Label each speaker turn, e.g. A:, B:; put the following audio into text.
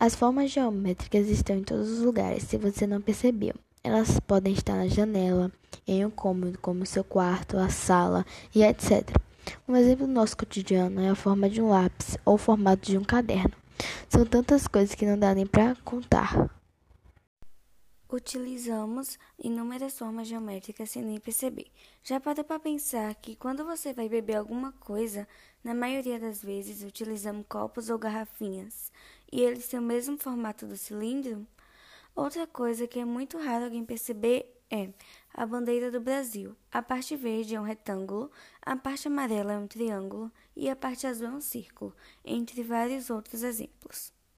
A: As formas geométricas estão em todos os lugares, se você não percebeu. Elas podem estar na janela, em um cômodo como seu quarto, a sala e etc. Um exemplo do nosso cotidiano é a forma de um lápis ou o formato de um caderno. São tantas coisas que não dá nem para contar.
B: Utilizamos inúmeras formas geométricas sem nem perceber. Já para pensar que quando você vai beber alguma coisa, na maioria das vezes utilizamos copos ou garrafinhas, e eles têm o mesmo formato do cilindro? Outra coisa que é muito raro alguém perceber é a bandeira do Brasil. A parte verde é um retângulo, a parte amarela é um triângulo e a parte azul é um círculo, entre vários outros exemplos.